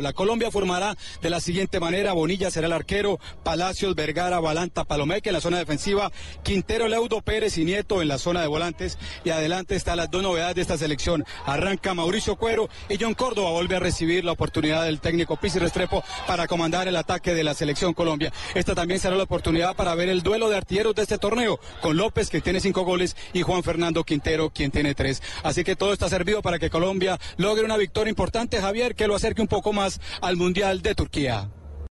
La Colombia formará de la siguiente manera, Bonilla será el arquero, Palacios, Vergara, Balanta, Palomeque en la zona defensiva, Quintero, Leudo, Pérez y Nieto en la zona de volantes y adelante están las dos novedades de esta selección. Arranca Mauricio Cuero y John Córdoba vuelve a recibir la oportunidad del técnico Pizzi Restrepo para comandar el ataque de la selección Colombia. Esta también será la oportunidad para ver el duelo de artilleros de este torneo con López que tiene cinco goles y Juan Fernando Quintero quien tiene tres. Así que todo está servido para que Colombia logre una victoria importante, Javier, que lo acerque un poco más al Mundial de Turquía.